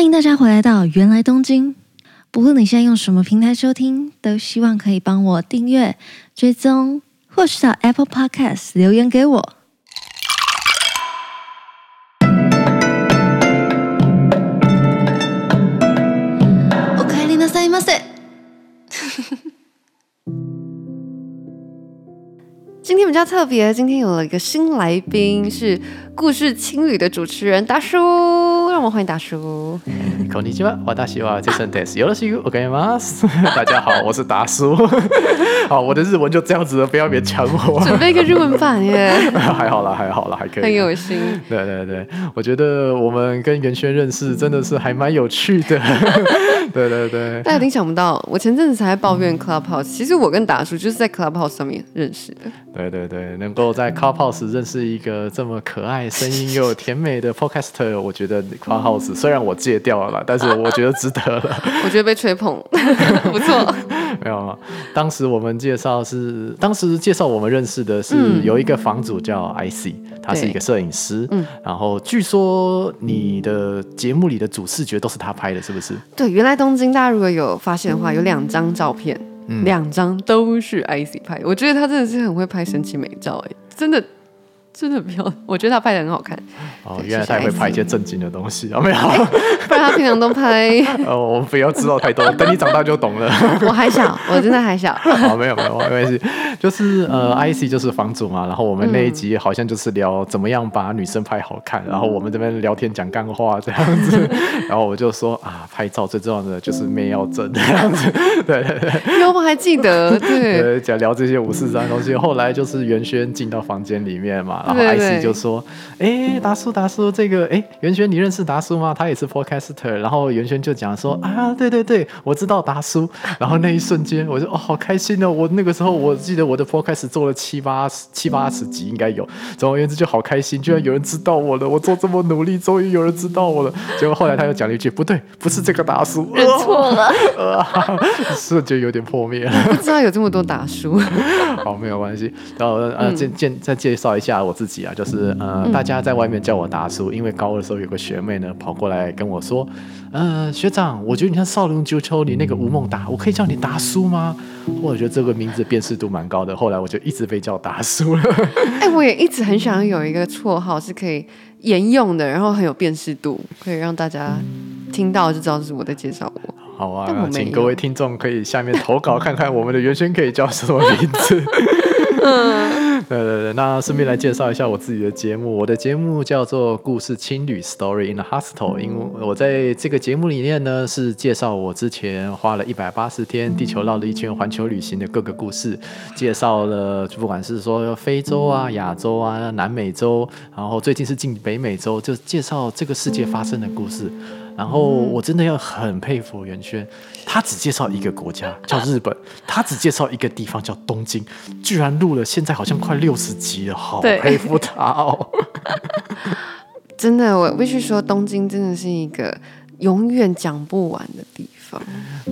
欢迎大家回来到原来东京。不论你现在用什么平台收听，都希望可以帮我订阅、追踪，或是到 Apple Podcast 留言给我。天比较特别，今天有了一个新来宾，是故事青旅的主持人达叔。让我们欢迎达叔。こんにちは、私はジェイソンです。よろしくお愿いします。大家好，我是达叔。好，我的日文就这样子了，不要别抢我。准备一个日文版耶。还好啦，还好啦，还可以。很有心。对对对，我觉得我们跟元轩认识真的是还蛮有趣的。对对对。大家一定想不到，我前阵子才在抱怨 Clubhouse，其实我跟达叔就是在 Clubhouse 上面认识的。对 对对，能够在 Car House 认识一个这么可爱、声音又甜美的 Podcaster，我觉得 Clubhouse 虽然我戒掉了，但是我觉得值得了。我觉得被吹捧，不错。没有，当时我们介绍是，当时介绍我们认识的是有一个房主叫 IC，他是一个摄影师。嗯，然后据说你的节目里的主视觉都是他拍的，是不是？对，原来东京，大家如果有发现的话，有两张照片，两张都是 IC 拍。我觉得他真的是很会拍神奇美照，哎，真的。真的很漂亮，我觉得他拍的很好看。哦，原来他也会拍一些正经的东西啊，没有？不然他平常都拍。哦，我们不要知道太多，等你长大就懂了。我还小，我真的还小。好，没有没有没关系，就是呃，IC 就是房主嘛。然后我们那一集好像就是聊怎么样把女生拍好看，然后我们这边聊天讲干话这样子。然后我就说啊，拍照最重要的就是面要正这样子。对对对。有吗？还记得？对。讲聊这些五四三的东西。后来就是元轩进到房间里面嘛。然后 IC 就说：“哎、欸，达叔，达叔，这个，哎、欸，元轩，你认识达叔吗？他也是 podcaster。然后元轩就讲说：啊，对对对，我知道达叔。然后那一瞬间，我就哦，好开心哦！我那个时候我记得我的 podcast 做了七八十七八十集，应该有。总而言之，就好开心，居然有人知道我了。我做这么努力，终于有人知道我了。结果后来他又讲了一句：不对，不是这个达叔，认错了。啊，瞬间有点破灭了。不知道有这么多达叔。好，没有关系。然后呃，介介再介绍一下我自己啊。”就是呃，大家在外面叫我达叔，因为高二的时候有个学妹呢跑过来跟我说，呃，学长，我觉得你像少林足球里那个吴孟达，我可以叫你达叔吗？我觉得这个名字辨识度蛮高的，后来我就一直被叫达叔了。哎、欸，我也一直很想有一个绰号是可以沿用的，然后很有辨识度，可以让大家听到就知道这是我在介绍我。好啊，请各位听众可以下面投稿看看我们的原轩可以叫什么名字。对对对，那顺便来介绍一下我自己的节目。我的节目叫做《故事青旅 Story in the Hostel》，因为我在这个节目里面呢，是介绍我之前花了一百八十天地球绕了一圈环球旅行的各个故事，介绍了不管是说非洲啊、亚洲啊、南美洲，然后最近是进北美洲，就介绍这个世界发生的故事。然后我真的要很佩服袁轩，他只介绍一个国家叫日本，他只介绍一个地方叫东京，居然录了现在好像快六十集了，好佩服他哦！真的，我必须说，东京真的是一个永远讲不完的地方，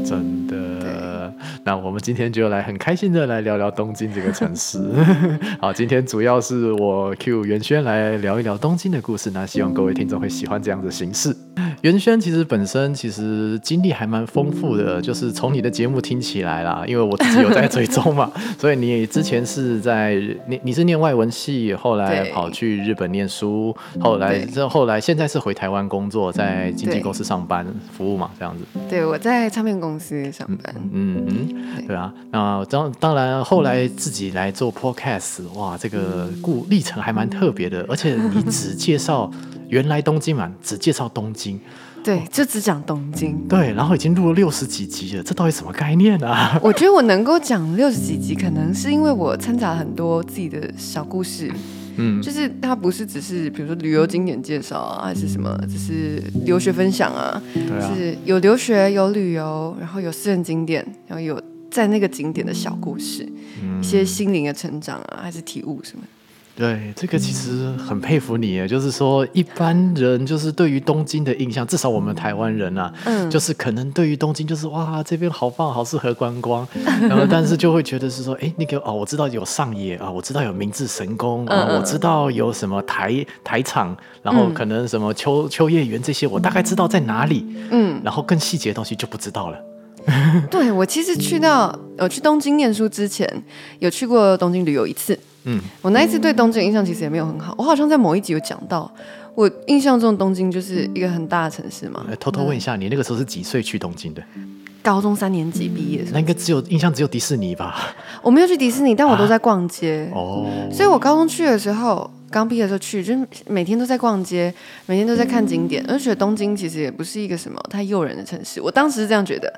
真的。那我们今天就来很开心的来聊聊东京这个城市。好，今天主要是我 Q 袁轩来聊一聊东京的故事，那希望各位听众会喜欢这样的形式。袁轩其实本身其实经历还蛮丰富的，就是从你的节目听起来啦，因为我自己有在追踪嘛，所以你之前是在你你是念外文系，后来跑去日本念书，后来这后来现在是回台湾工作，在经纪公司上班服务嘛，这样子。对，我在唱片公司上班。嗯嗯，对啊，那当当然后来自己来做 podcast，哇，这个故历程还蛮特别的，而且你只介绍。原来东京嘛，只介绍东京，对，就只讲东京，对，然后已经录了六十几集了，这到底什么概念啊？我觉得我能够讲六十几集，可能是因为我掺杂了很多自己的小故事，嗯，就是它不是只是比如说旅游景点介绍啊，还是什么，只是留学分享啊，对啊，是有留学有旅游，然后有私人景点，然后有在那个景点的小故事，嗯，一些心灵的成长啊，还是体悟什么。对，这个其实很佩服你，就是说一般人就是对于东京的印象，至少我们台湾人啊，嗯，就是可能对于东京就是哇，这边好棒，好适合观光，然后但是就会觉得是说，哎，那个哦，我知道有上野啊，我知道有明治神宫啊，我知道有什么台台场，然后可能什么秋秋叶原这些，我大概知道在哪里，嗯，然后更细节的东西就不知道了。对，我其实去到我去东京念书之前，有去过东京旅游一次。嗯，我那一次对东京的印象其实也没有很好。我好像在某一集有讲到，我印象中东京就是一个很大的城市嘛。偷偷问一下，你那个时候是几岁去东京的？高中三年级毕业那应该只有印象只有迪士尼吧？我没有去迪士尼，但我都在逛街。啊、哦，所以我高中去的时候，刚毕业的时候去，就是每天都在逛街，每天都在看景点，而且东京其实也不是一个什么太诱人的城市。我当时是这样觉得，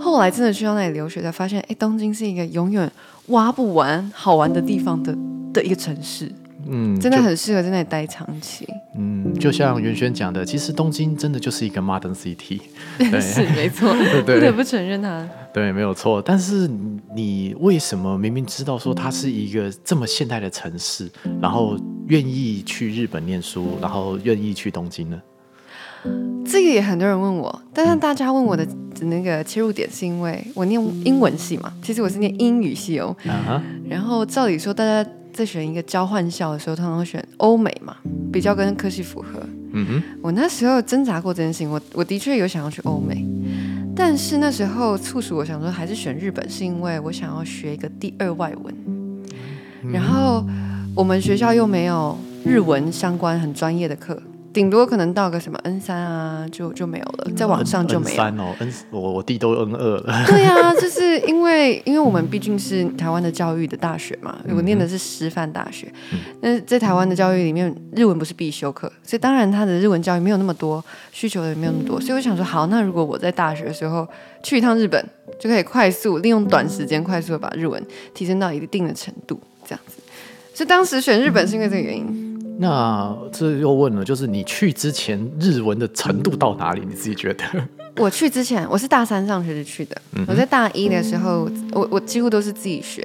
后来真的去到那里留学，才发现，哎，东京是一个永远挖不完好玩的地方的的一个城市。嗯，真的很适合在那里待长期。嗯，就像袁轩讲的，其实东京真的就是一个 modern city，对是没错，不得不承认它。对，没有错。但是你为什么明明知道说它是一个这么现代的城市，然后愿意去日本念书，然后愿意去东京呢？这个也很多人问我，但是大家问我的那个切入点是因为我念英文系嘛，其实我是念英语系哦。Uh-huh. 然后照理说大家。在选一个交换校的时候，通常会选欧美嘛，比较跟科系符合。嗯哼，我那时候挣扎过这件事情，我我的确有想要去欧美，但是那时候促使我想说还是选日本，是因为我想要学一个第二外文。然后我们学校又没有日文相关很专业的课。顶多可能到个什么 N 三啊，就就没有了，在网上就没有。N 三哦，N 我我弟都 N 二了。对啊，就是因为因为我们毕竟是台湾的教育的大学嘛，我念的是师范大学，但是在台湾的教育里面，日文不是必修课，所以当然他的日文教育没有那么多，需求也没有那么多，所以我想说，好，那如果我在大学的时候去一趟日本，就可以快速利用短时间，快速的把日文提升到一定的程度，这样子。所以当时选日本是因为这个原因。那这又问了，就是你去之前日文的程度到哪里？你自己觉得？我去之前，我是大三上学就去的。嗯、我在大一的时候，我我几乎都是自己学。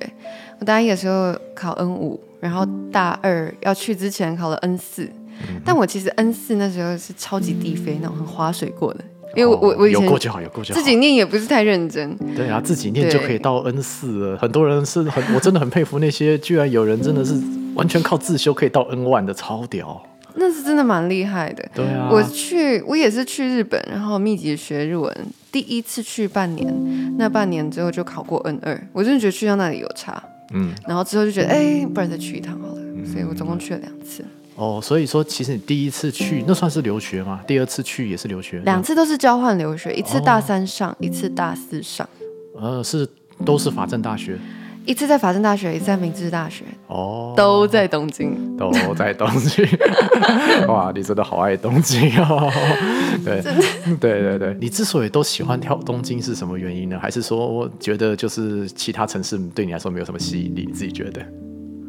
我大一的时候考 N 五，然后大二要去之前考了 N 四、嗯。但我其实 N 四那时候是超级低飞那种，很划水过的。因为我、哦、我以前有过就好，有过就好。自己念也不是太认真。对啊，自己念就可以到 N 四了。很多人是很，我真的很佩服那些，居然有人真的是。完全靠自修可以到 N 万的超屌，那是真的蛮厉害的。对啊，我去，我也是去日本，然后密集学日文。第一次去半年，那半年之后就考过 N 二，我真的觉得去到那里有差。嗯，然后之后就觉得，哎，不然再去一趟好了。嗯，所以我总共去了两次。哦，所以说其实你第一次去那算是留学吗？第二次去也是留学？两次都是交换留学，一次大三上，哦，一次大四上。呃，是都是法政大学。一次在法政大学，一次在明治大学，哦，都在东京，都在东京。哇，你真的好爱东京哦！对，对对对，你之所以都喜欢跳东京是什么原因呢？还是说我觉得就是其他城市对你来说没有什么吸引力？你自己觉得？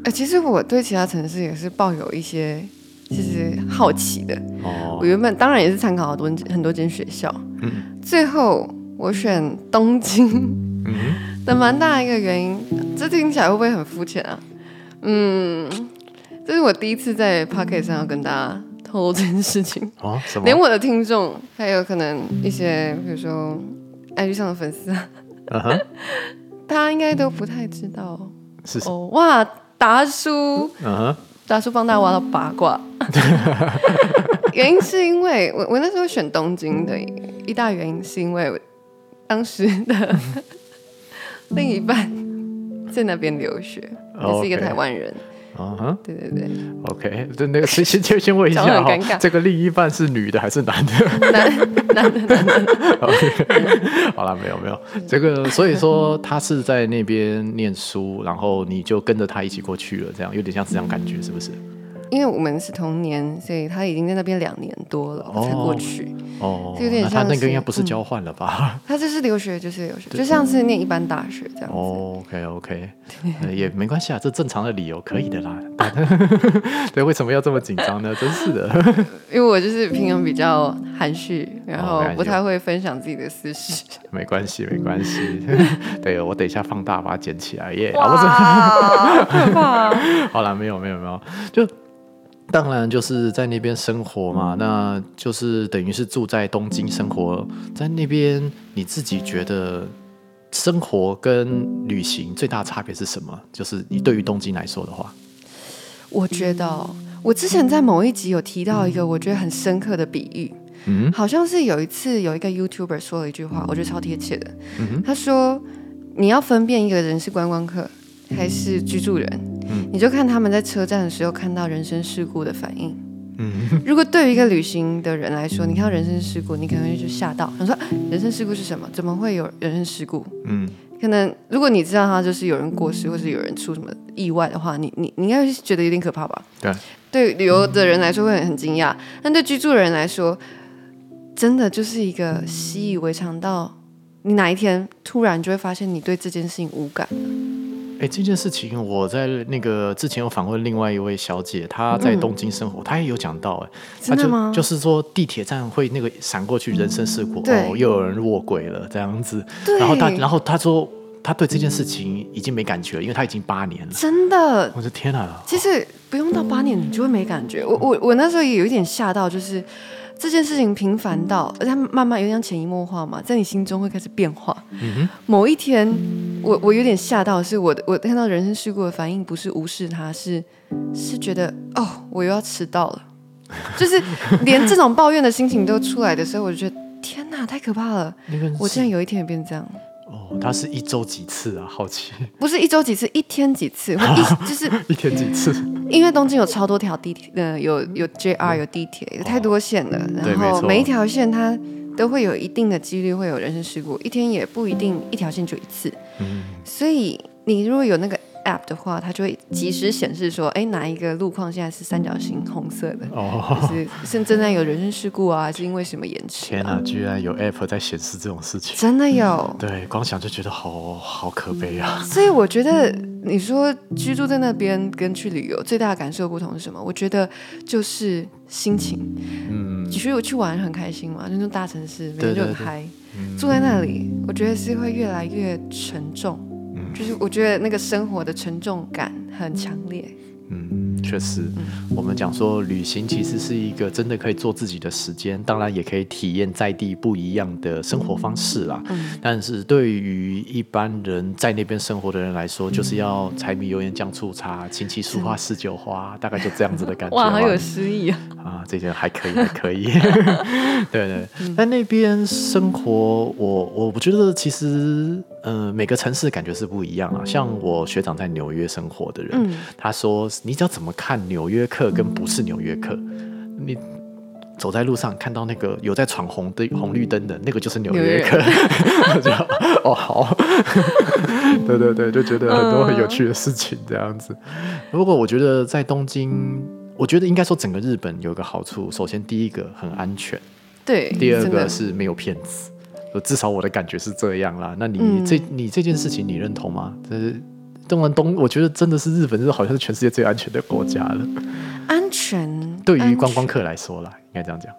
哎、欸，其实我对其他城市也是抱有一些就是好奇的。哦，我原本当然也是参考很多很多间学校，嗯，最后我选东京。嗯。的蛮大一个原因，这听起来会不会很肤浅啊？嗯，这是我第一次在 Pocket 上要跟大家透露这件事情啊，什 么？连我的听众，还有可能一些，比如说 IG 上的粉丝啊，uh-huh? 他应该都不太知道。是哦，哇，达叔，嗯，达叔帮大家挖到八卦。原因是因为我我那时候选东京的一大原因是因为我当时的。另一半在那边留学，也、是一个台湾人。嗯哼，对对对。OK，就那个先先先问一下哈，这个另一半是女的还是男的？男男的男的。OK，好了，没有没有，这个所以说他是在那边念书，然后你就跟着他一起过去了，这样有点像是这样感觉，是不是？因为我们是同年，所以他已经在那边两年多了才过去。哦，有点像。他那个应该不是交换了吧？他这是留学，就是留学，就像是念一般大学这样子。OK OK，也没关系啊，这正常的理由可以的啦。对，为什么要这么紧张呢？真是的。因为我就是平常比较含蓄，然后不太会分享自己的私事。没关系，没关系。对，我等一下放大把它捡起来耶。哇，可怕。好了，没有没有没有，就。当然就是在那边生活嘛，那就是等于是住在东京生活，在那边你自己觉得生活跟旅行最大的差别是什么？就是你对于东京来说的话，我觉得我之前在某一集有提到一个我觉得很深刻的比喻，嗯，好像是有一次有一个 YouTuber 说了一句话，我觉得超贴切的，嗯，他说你要分辨一个人是观光客还是居住人。你就看他们在车站的时候看到人身事故的反应。嗯，如果对于一个旅行的人来说，你看到人身事故，你可能就吓到，想说人身事故是什么？怎么会有人身事故？嗯，可能如果你知道他就是有人过世，或是有人出什么意外的话，你你你应该会觉得有点可怕吧？对，对旅游的人来说会很很惊讶，但对居住的人来说，真的就是一个习以为常到你哪一天突然就会发现你对这件事情无感。哎，这件事情我在那个之前有访问另外一位小姐，她在东京生活，嗯、她也有讲到，哎，真的吗？就是说地铁站会那个闪过去人身事故，嗯、哦，又有人卧轨了这样子。然后她，然后她说，她对这件事情已经没感觉了，因为他已经八年了。真的？我的天哪！其实不用到八年，你就会没感觉。我我我那时候也有一点吓到，就是。这件事情频繁到，而且慢慢有点潜移默化嘛，在你心中会开始变化。嗯、某一天，我我有点吓到，是我我看到人生事故的反应不是无视他，是是觉得哦，我又要迟到了，就是连这种抱怨的心情都出来的时候，我就觉得天哪，太可怕了！我竟然有一天也变这样。哦，他是一周几次啊？好奇，不是一周几次，一天几次，一 就是一天几次。因为东京有超多条地铁，呃，有有 JR 有地铁，有太多线了，哦、然后每一条线它都会有一定的几率会有人身事故，一天也不一定一条线就一次。嗯，所以你如果有那个。App 的话，它就会及时显示说，哎，哪一个路况现在是三角形红色的，哦、就是是正在有人身事故啊，还是因为什么延迟、啊？天哪，居然有 app 在显示这种事情，真的有？对，光想就觉得好好可悲啊。所以我觉得，你说居住在那边跟去旅游最大的感受不同是什么？我觉得就是心情。嗯，其实我去玩很开心嘛，那种大城市每天就很嗨，住在那里，我觉得是会越来越沉重。就是我觉得那个生活的沉重感很强烈。嗯，确实，我们讲说旅行其实是一个真的可以做自己的时间，当然也可以体验在地不一样的生活方式啦。嗯，但是对于一般人在那边生活的人来说，就是要柴米油盐酱醋茶，琴棋书画诗酒花，大概就这样子的感觉。哇，好有诗意啊！啊，这些还可以，还可以。对 对，在那边生活，我我不觉得其实。呃，每个城市感觉是不一样啊。像我学长在纽约生活的人，嗯、他说：“你只要怎么看纽约客跟不是纽约客，你走在路上看到那个有在闯红灯、红绿灯的那个就是纽约客。约” 就哦好，对对对，就觉得很多很有趣的事情这样子。不过我觉得在东京，我觉得应该说整个日本有一个好处，首先第一个很安全，对，第二个是没有骗子。至少我的感觉是这样啦。那你这、嗯、你这件事情你认同吗？就是东南东，我觉得真的是日本，就是好像是全世界最安全的国家了。安全 对于观光客来说啦，应该这样讲。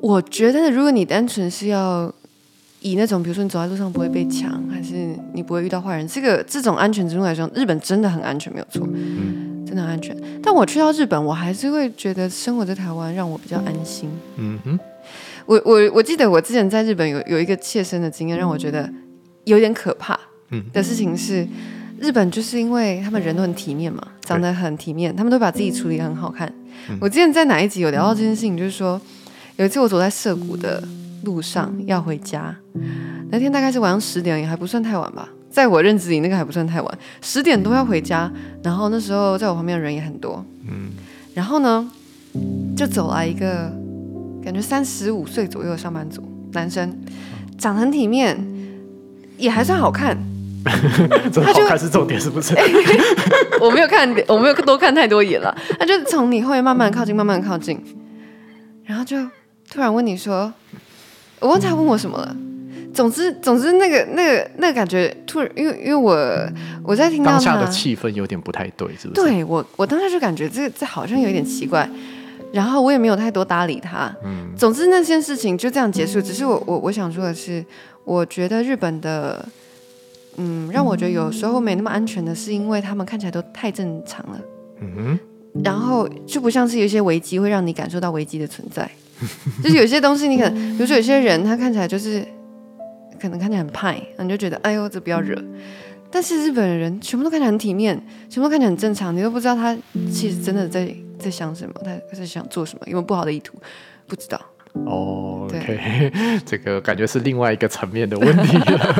我觉得如果你单纯是要以那种，比如说你走在路上不会被抢，还是你不会遇到坏人，这个这种安全程度来说，日本真的很安全，没有错，嗯，真的很安全。但我去到日本，我还是会觉得生活在台湾让我比较安心。嗯哼。我我我记得我之前在日本有有一个切身的经验，让我觉得有点可怕的事情是，日本就是因为他们人都很体面嘛，长得很体面，他们都把自己处理得很好看。我之前在哪一集有聊到这件事情，就是说有一次我走在涩谷的路上要回家，那天大概是晚上十点，也还不算太晚吧，在我认知里那个还不算太晚，十点多要回家，然后那时候在我旁边的人也很多，嗯然后呢就走来一个。感觉三十五岁左右的上班族男生，长得很体面，也还算好看，这好看是重点是不是？我没有看，我没有多看太多眼了。他就从你后面慢慢靠近，慢慢靠近，然后就突然问你说：“我忘记他问我什么了。”总之，总之，那个、那个、那个感觉突然，因为因为我我在听到当下的气氛有点不太对，是不是？对我，我当时就感觉这这好像有点奇怪，然后我也没有太多搭理他。嗯，总之那件事情就这样结束。只是我我我想说的是，我觉得日本的，嗯，让我觉得有时候没那么安全的是，因为他们看起来都太正常了。嗯哼，然后就不像是有一些危机会让你感受到危机的存在，就是有些东西你可能，比如说有些人他看起来就是。可能看起来很派，你就觉得哎呦，这不要惹。但是日本人全部都看起来很体面，全部都看起来很正常，你都不知道他其实真的在在想什么，他在想做什么，有没有不好的意图，不知道。哦，OK，这个感觉是另外一个层面的问题 了。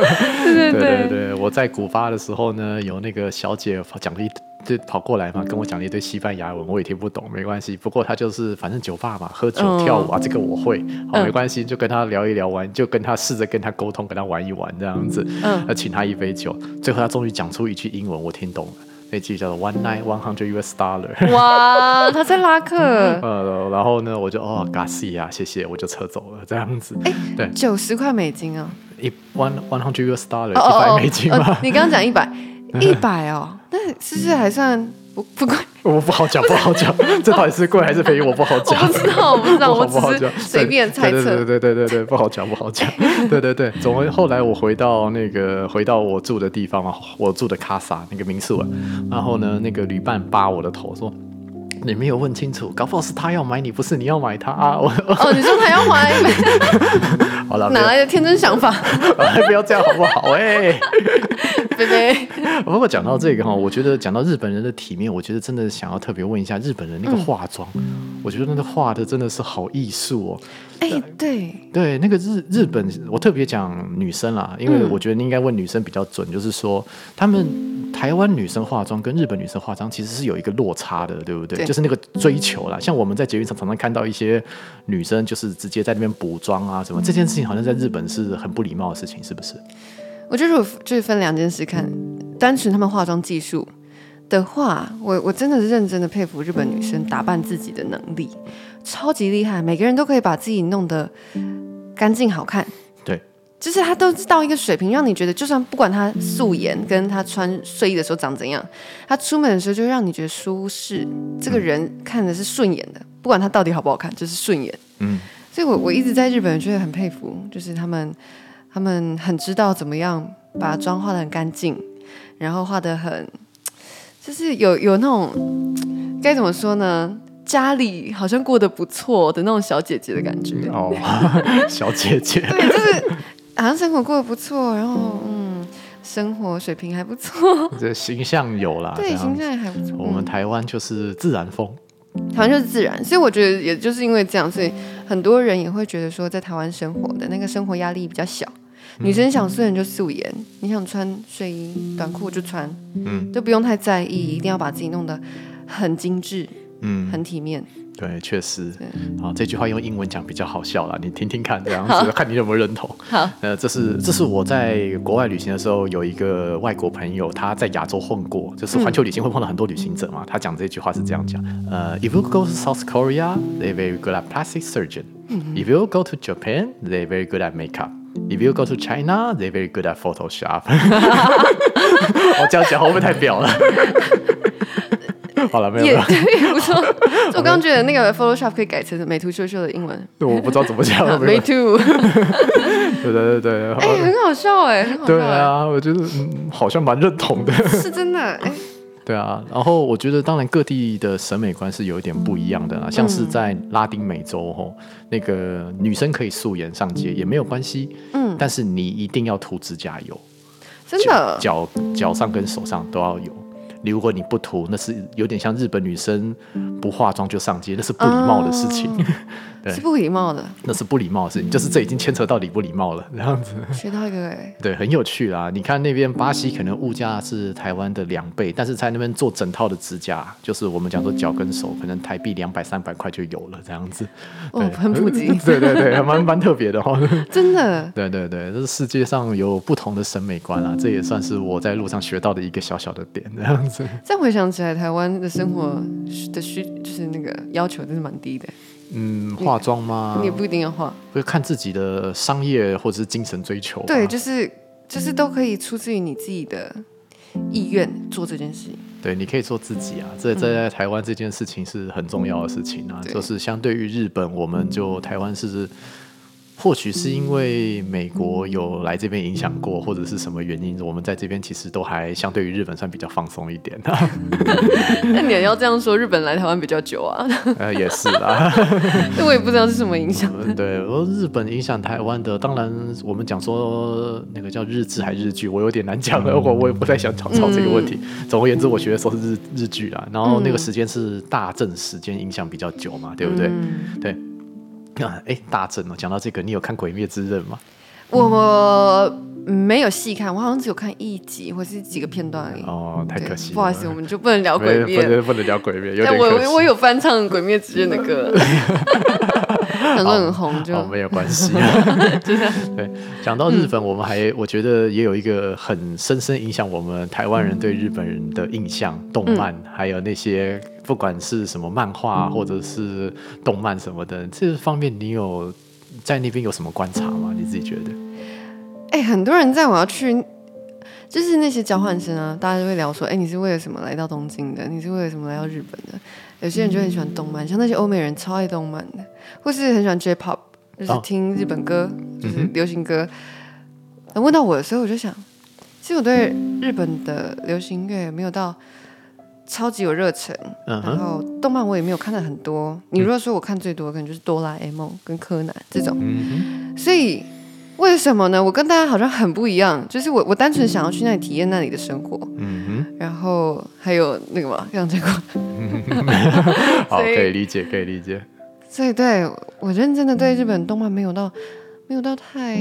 对对对，我在古巴的时候呢，有那个小姐讲了一。就跑过来嘛，跟我讲了一堆西班牙文，我也听不懂，没关系。不过她就是反正酒吧嘛，喝酒跳舞啊，这个我会，好没关系，就跟她聊一聊完，就跟她试着跟她沟通，跟她玩一玩这样子。嗯，要请她一杯酒，最后她终于讲出一句英文，我听懂了，那句叫做 One night one hundred US dollar。哇，他在拉客。呃，然后呢，我就哦，Garcia，谢谢，我就撤走了这样子。哎，对，九十块美金啊，一 one one hundred US dollar，一百美金吗？你刚刚讲一百。一百哦，那是不是还算不不贵？我不好讲，不好讲，这到底是贵还是便宜？我不好讲。我不知道，我不知道，我只是随便猜测。对对对对对，不好讲，不好讲。对对对，总之后来我回到那个回到我住的地方嘛，我住的卡萨那个民宿，然后呢，那个旅伴扒我的头说。你没有问清楚，搞不好是他要买你，不是你要买他啊！我哦，你说他要买，好了，哪来的天真想法？不要这样好不好？哎，贝贝。不过讲到这个哈，我觉得讲到日本人的体面，我觉得真的想要特别问一下日本人那个化妆，嗯、我觉得那个画的真的是好艺术哦。哎，对对，那个日日本，我特别讲女生啦，因为我觉得你应该问女生比较准，就是说他们。台湾女生化妆跟日本女生化妆其实是有一个落差的，对不对？对，就是那个追求啦。像我们在捷运上常常看到一些女生，就是直接在那边补妆啊什么，这件事情好像在日本是很不礼貌的事情，是不是？我觉得我就是分两件事看，单纯他们化妆技术的话，我我真的是认真的佩服日本女生打扮自己的能力，超级厉害，每个人都可以把自己弄得干净好看。对就是他都到一个水平，让你觉得，就算不管他素颜，跟他穿睡衣的时候长怎样，他出门的时候就让你觉得舒适。这个人看的是顺眼的，不管他到底好不好看，就是顺眼。嗯，所以我我一直在日本觉得很佩服，就是他们他们很知道怎么样把妆化的很干净，然后画的很，就是有有那种该怎么说呢？家里好像过得不错的那种小姐姐的感觉。哦，小姐姐，对，就是。好像生活过得不错，然后嗯，生活水平还不错，这形象有啦，对，形象也还不错。我们台湾就是自然风，台湾就是自然，所以我觉得也就是因为这样，所以很多人也会觉得说，在台湾生活的那个生活压力比较小。女生想素颜就素颜，你想穿睡衣短裤就穿，嗯，就不用太在意，一定要把自己弄得很精致，嗯，很体面。对，确实，好，这句话用英文讲比较好笑啦，你听听看，这样子看你有没有认同。好，呃，这是这是我在国外旅行的时候，有一个外国朋友，他在亚洲混过，就是环球旅行会碰到很多旅行者嘛。他讲这句话是这样讲，呃，If you go to South Korea, they're very good at plastic surgeon. If you go to Japan, they're very good at makeup. If you go to China, they're very good at Photoshop. 我这样讲会不会太表了？好了，没有了。也 不错。我刚刚觉得那个 Photoshop 可以改成美图秀秀的英文。我不知道怎么讲。美图。对对对对。哎，很好笑哎。对啊，我觉得好像蛮认同的。是真的哎。对啊，然后我觉得当然各地的审美观是有一点不一样的啦。像是在拉丁美洲吼，那个女生可以素颜上街也没有关系。嗯。但是你一定要涂指甲油。真的。脚脚上跟手上都要有。如果你不涂，那是有点像日本女生不化妆就上街，那是不礼貌的事情。是不礼貌的，那是不礼貌的事情，就是这已经牵扯到礼不礼貌了，这样子。学到一个哎，对，很有趣啦。你看那边巴西可能物价是台湾的两倍，但是在那边做整套的指甲，就是我们讲说脚跟手，可能台币两百三百块就有了，这样子。哦，很普及。对对对，还蛮蛮特别的哈。真的。对对对，这是世界上有不同的审美观啊，这也算是我在路上学到的一个小小的点，这样子。再回想起来，台湾的生活的需就是那个要求真是蛮低的。嗯，化妆吗？你也不一定要化，会看自己的商业或者是精神追求。对，就是就是都可以出自于你自己的意愿做这件事情。对，你可以做自己啊，这在台湾这件事情是很重要的事情啊。嗯、就是相对于日本，我们就台湾是。或许是因为美国有来这边影响过，或者是什么原因，我们在这边其实都还相对于日本算比较放松一点。那你也要这样说，日本来台湾比较久啊？呃，也是啦。我也不知道是什么影响。对，我日本影响台湾的，当然我们讲说那个叫日志还日剧，我有点难讲了，我我也不太想吵吵这个问题。嗯、总而言之，我学的时候是日日剧啦，然后那个时间是大正时间，影响比较久嘛，对不对？嗯、对。哎，大正哦，讲到这个，你有看《鬼灭之刃》吗？我没有细看，我好像只有看一集或是几个片段而已。哦，太可惜了。不好意思，我们就不能聊鬼灭，不能不能聊鬼灭。但我我有翻唱《鬼灭之刃》的歌，很多很红，就没有关系。就这样。对，讲到日本，我们还我觉得也有一个很深深影响我们台湾人对日本人的印象，动漫还有那些。不管是什么漫画或者是动漫什么的，这方面你有在那边有什么观察吗？你自己觉得？哎、欸，很多人在我要去，就是那些交换生啊，大家就会聊说，哎、欸，你是为了什么来到东京的？你是为了什么来到日本的？有些人就很喜欢动漫，像那些欧美人超爱动漫的，或是很喜欢 J-pop，就是听日本歌，哦、就是流行歌。问到我的时候，我就想，其实我对日本的流行乐没有到。超级有热忱，uh. 然后动漫我也没有看的很多。你如果说我看最多，可能就是哆啦 A 梦跟柯南这种。Uh. 所以为什么呢？我跟大家好像很不一样，就是我我单纯想要去那里体验那里的生活。Uh huh. 然后还有那个嘛，这样结果。好，可以理解，可以理解。所以对我认真的对日本动漫没有到，没有到太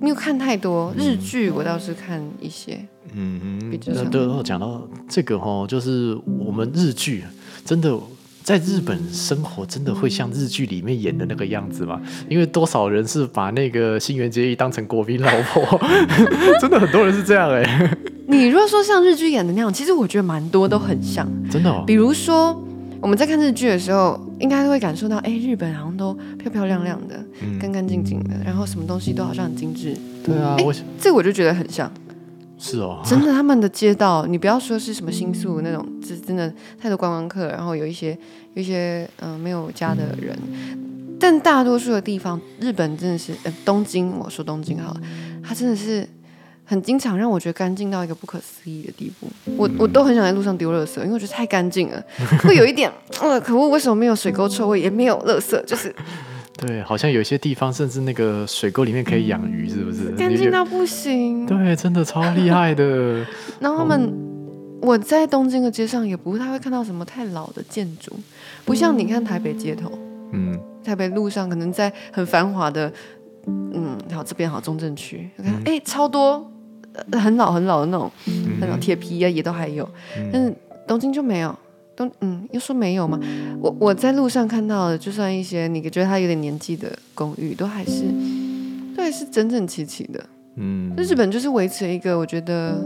没有看太多日剧，我倒是看一些。嗯哼，那对，讲到这个哈，就是我们日剧真的在日本生活，真的会像日剧里面演的那个样子吗？因为多少人是把那个新垣结衣当成国民老婆，真的很多人是这样哎、欸。你如果说像日剧演的那样，其实我觉得蛮多都很像，真的、哦。比如说我们在看日剧的时候，应该都会感受到，哎，日本好像都漂漂亮亮的，干干净净的，然后什么东西都好像很精致。对啊，我这我就觉得很像。是哦，真的，他们的街道，你不要说是什么新宿那种，是真的太多观光客，然后有一些有一些嗯、呃、没有家的人，但大多数的地方，日本真的是，呃，东京，我说东京好了，它真的是很经常让我觉得干净到一个不可思议的地步，我我都很想在路上丢垃圾，因为我觉得太干净了，会有一点，呃，可恶，为什么没有水沟臭味，也没有垃圾，就是。对，好像有些地方甚至那个水沟里面可以养鱼，是不是？干净到不行。对，真的超厉害的。然后他们，我在东京的街上也不太会看到什么太老的建筑，不像你看台北街头，嗯，台北路上可能在很繁华的，嗯，好这边好中正区，看哎、欸、超多很老很老的那种，那种铁皮啊也都还有，但是东京就没有。嗯，又说没有吗？我我在路上看到的，就算一些你觉得他有点年纪的公寓，都还是都还是整整齐齐的。嗯，日本就是维持一个我觉得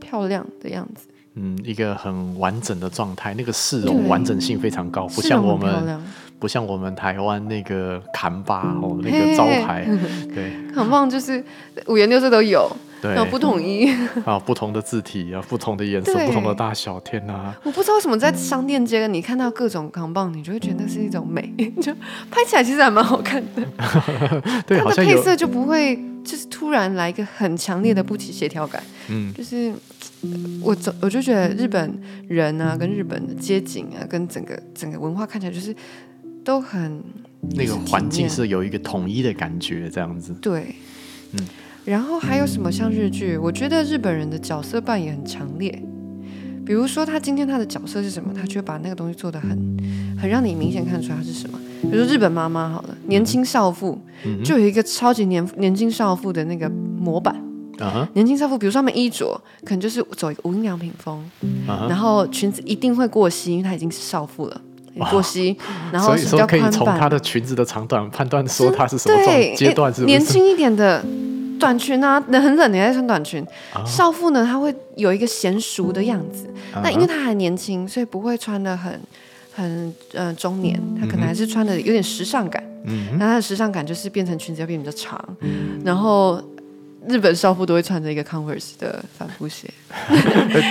漂亮的样子。嗯，一个很完整的状态，那个市容完整性非常高，不像我们不像我们台湾那个看板哦，那个招牌，对，很棒就是五颜六色都有。对，有不统一 啊，不同的字体啊，不同的颜色，不同的大小，天哪！我不知道为什么在商店街，你看到各种扛棒，你就会觉得那是一种美，就拍起来其实还蛮好看的。对，它的配色就不会就是突然来一个很强烈的不协调感。嗯，就是我总我就觉得日本人啊，跟日本的街景啊，跟整个整个文化看起来就是都很那个环境是有一个统一的感觉，这样子。对，嗯。然后还有什么像日剧？我觉得日本人的角色扮演很强烈。比如说他今天他的角色是什么，他就会把那个东西做得很很让你明显看出来他是什么。比如说日本妈妈好了，年轻少妇、嗯、就有一个超级年年轻少妇的那个模板。Uh-huh. 年轻少妇，比如说他们衣着可能就是走一个无印良品风，uh-huh. 然后裙子一定会过膝，因为她已经是少妇了，过膝。然后是比较宽版。所以说可以从她的裙子的长短判断说她是什么阶段是，年轻一点的短裙啊，很冷你还穿短裙。Uh-huh. 少妇呢，她会有一个娴熟的样子。Uh-huh. 那因为她还年轻，所以不会穿的很很呃中年，她可能还是穿的有点时尚感。嗯、uh-huh. 那她的时尚感就是变成裙子要变比较长，uh-huh. 然后。日本少妇都会穿着一个 Converse 的帆布鞋，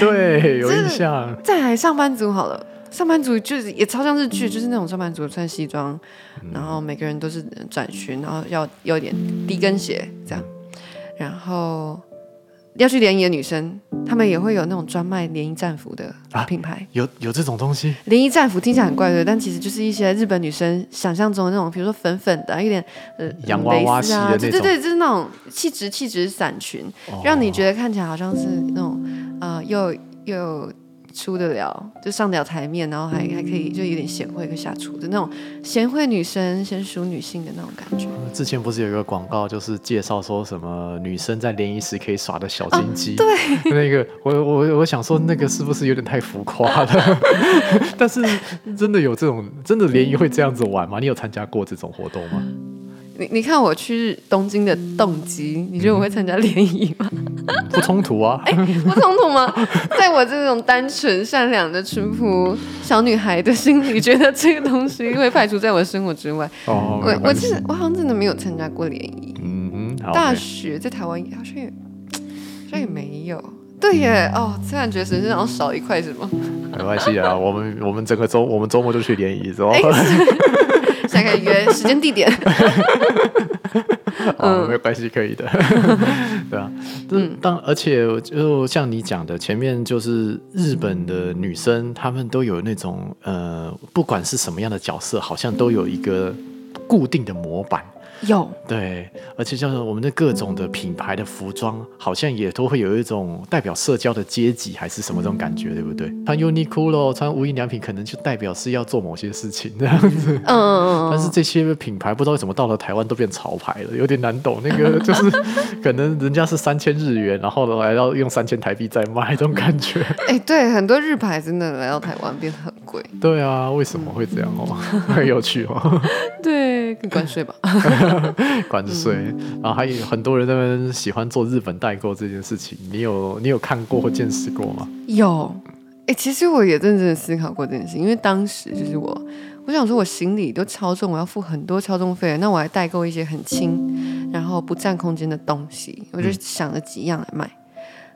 对，有印象。再来上班族好了，上班族就是也超像日剧，就是那种上班族穿西装，嗯，然后每个人都是短裙，然后要有点低跟鞋这样，然后。要去联谊的女生，她们也会有那种专卖联谊战服的品牌。啊、有有这种东西？联谊战服听起来很怪的，但其实就是一些日本女生想象中的那种，比如说粉粉的，有点呃洋娃娃系的那种，对对对，就是那种气质气质伞裙，哦，让你觉得看起来好像是那种呃又又。出得了，就上得了台面，然后还还可以，就有点贤惠，可以下厨的那种贤惠女生、娴熟女性的那种感觉。之前不是有一个广告，就是介绍说什么女生在联谊时可以耍的小心机？哦，对，那个我我我想说，那个是不是有点太浮夸了？但是真的有这种，真的联谊会这样子玩吗？你有参加过这种活动吗？你你看我去东京的动机，你觉得我会参加联谊吗？不冲突啊！哎、欸，不冲突吗？在我这种单纯善良的淳朴小女孩的心里，觉得这个东西会排除在我的生活之外。哦，我我其实我好像真的没有参加过联谊。嗯嗯，大学在台湾好像也好像也没有。对耶，哦，突然觉得身上少一块什么？没关系啊，我们我们整个周我们周末就去联谊，是吧？大概约时间地点，哦，没有关系，可以的，对啊，嗯，当而且就像你讲的，前面就是日本的女生，她们都有那种呃，不管是什么样的角色，好像都有一个固定的模板。有对，而且像我们的各种的品牌的服装，好像也都会有一种代表社交的阶级还是什么这种感觉，对不对？穿 Uniqlo 穿无印良品，可能就代表是要做某些事情这样子。嗯嗯嗯。但是这些品牌不知道为什么到了台湾都变潮牌了，有点难懂。那个 就是可能人家是三千日元，然后来到用三千台币在卖这种感觉。哎、欸，对，很多日牌真的来到台湾变得很贵。对啊，为什么会这样哦？很有趣哦。对，跟关税吧。关税，然后还有很多人在那边喜欢做日本代购这件事情，你有你有看过或见识过吗？有，哎、欸，其实我也认真的思考过这件事，因为当时就是我，我想说我行李都超重，我要付很多超重费，那我还代购一些很轻，然后不占空间的东西，我就想了几样来卖。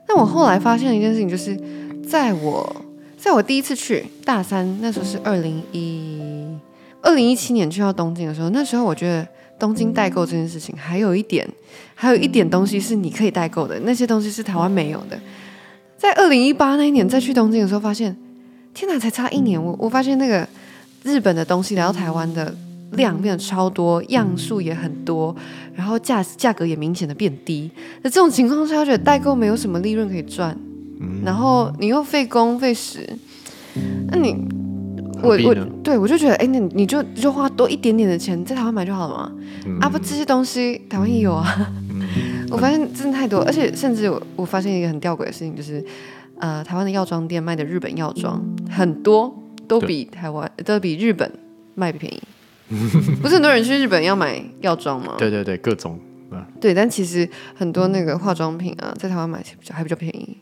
但我后来发现一件事情，就是在我在我第一次去大三，那时候是二零一二零一七年去到东京的时候，那时候我觉得。东京代购这件事情，还有一点，还有一点东西是你可以代购的，那些东西是台湾没有的。在二零一八那一年再去东京的时候，发现，天哪，才差一年，我我发现那个日本的东西来到台湾的量变得超多，样数也很多，然后价价格也明显的变低。那这种情况下，我觉得代购没有什么利润可以赚，然后你又费工费时，那你。我我对我就觉得，哎，那你就你就花多一点点的钱在台湾买就好了嘛。嗯、啊不，这些东西台湾也有啊。嗯、我发现真的太多，而且甚至我我发现一个很吊诡的事情，就是呃，台湾的药妆店卖的日本药妆很多都比台湾都比日本卖便宜。不是很多人去日本要买药妆吗？对对对，各种。对，但其实很多那个化妆品啊，在台湾买比较还比较便宜。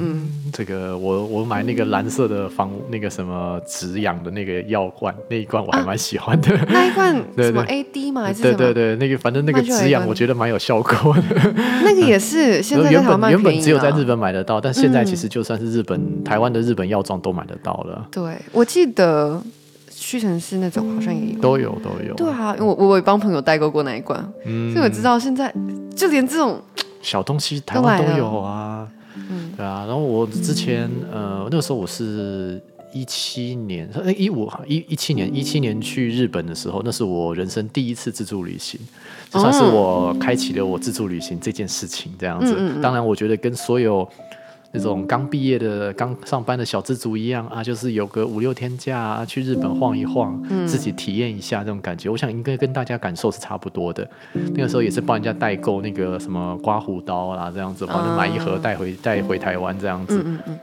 嗯，这个我我买那个蓝色的防那个什么止痒的那个药罐，那一罐我还蛮喜欢的。啊、那一罐什么 AD 吗？还是什么？对对对，那个反正那个止痒我觉得蛮有效果的。那个也是，现在在台湾卖便宜。原本只有在日本买得到，但现在其实就算是日本、嗯、台湾的日本药妆都买得到了。对，我记得屈臣氏那种好像也有，都有都有。对啊，我我也帮朋友代购过那一罐，嗯，所以我知道现在就连这种小东西台湾都有啊。嗯，对啊，然后我之前呃，那个时候我是一七年，哎，一五一一七年一七年去日本的时候，那是我人生第一次自助旅行，就算是我开启了我自助旅行这件事情这样子。当然，我觉得跟所有那种刚毕业的、刚上班的小资族一样啊，就是有个五六天假啊，去日本晃一晃，嗯、自己体验一下这种感觉。我想应该跟大家感受是差不多的。那个时候也是帮人家代购那个什么刮胡刀啦，这样子，反正买一盒带回带回台湾这样子。嗯嗯嗯。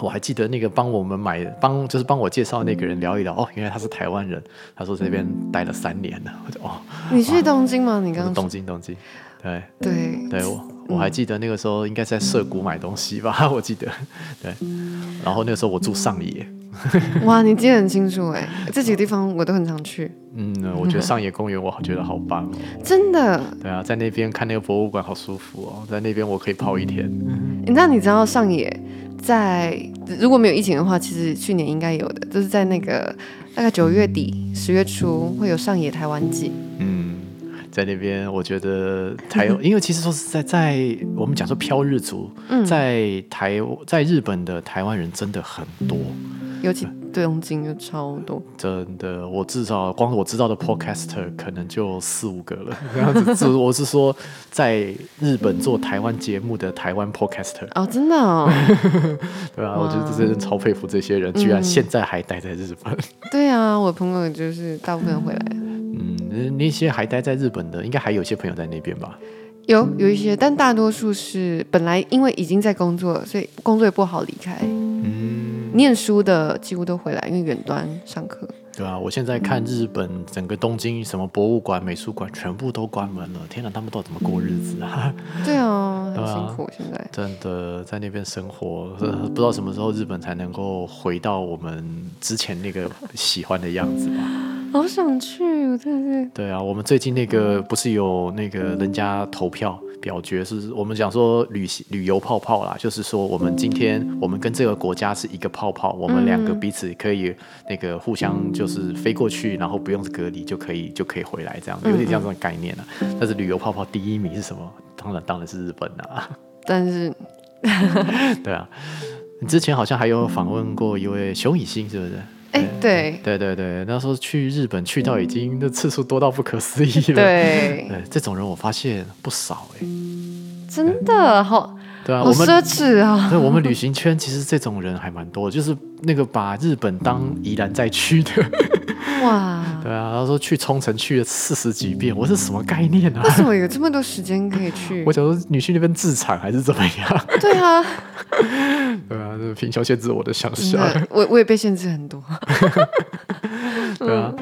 我还记得那个帮我们买，帮就是帮我介绍那个人聊一聊，哦，原来他是台湾人，他说这边待了三年了，我就哦，你去东京吗？你刚刚东京东京，对对对，我我还记得那个时候应该在涩谷买东西吧，我记得，对，然后那个时候我住上野，哇，你记得很清楚哎，这几个地方我都很常去，嗯，我觉得上野公园我觉得好棒哦，真的，对啊，在那边看那个博物馆好舒服哦，在那边我可以泡一天，那你知道上野？在如果没有疫情的话，其实去年应该有的，就是在那个大概九月底十月初会有上野台湾季。嗯，在那边我觉得台，因为其实说实在，在我们讲说漂日族，嗯、在台在日本的台湾人真的很多，尤其。东京就超多，真的，我至少光我知道的 podcaster 可能就四五个了。这样子，我是说，在日本做台湾节目的台湾 podcaster 哦，真的哦，对啊，我觉得真的超佩服这些人，居然现在还待在日本。对啊，我朋友就是大部分回来。嗯，那些还待在日本的，应该还有些朋友在那边吧？有有一些，但大多数是本来因为已经在工作，所以工作也不好离开。嗯。念书的几乎都回来，因为远端上课。对啊，我现在看日本整个东京，什么博物馆、美术馆全部都关门了。天哪，他们都怎么过日子啊？对啊，很辛苦。现在真的在那边生活，不知道什么时候日本才能够回到我们之前那个喜欢的样子吧？好想去，我真的是。对啊，我们最近那个不是有那个人家投票？表决是我们讲说旅行旅游泡泡啦，就是说我们今天我们跟这个国家是一个泡泡，我们两个彼此可以那个互相就是飞过去，然后不用隔离就可以就可以回来，这样有点这样子的概念啊。但是旅游泡泡第一名是什么？当然当然是日本啦。但是，对啊，你之前好像还有访问过一位熊以欣，是不是？哎，对。对对对，那时候去日本去到已经的次数多到不可思议了。对，对，这种人我发现不少哎，真的好，对啊，好奢侈啊。对，我们旅行圈其实这种人还蛮多，就是那个把日本当宜兰在去的。哇，对啊，他说去冲绳去了四十几遍，我是什么概念啊？为什么有这么多时间可以去？我想说女婿那边自产还是怎么样？对啊，对啊，这贫穷限制我的想象。我我也被限制很多。对啊，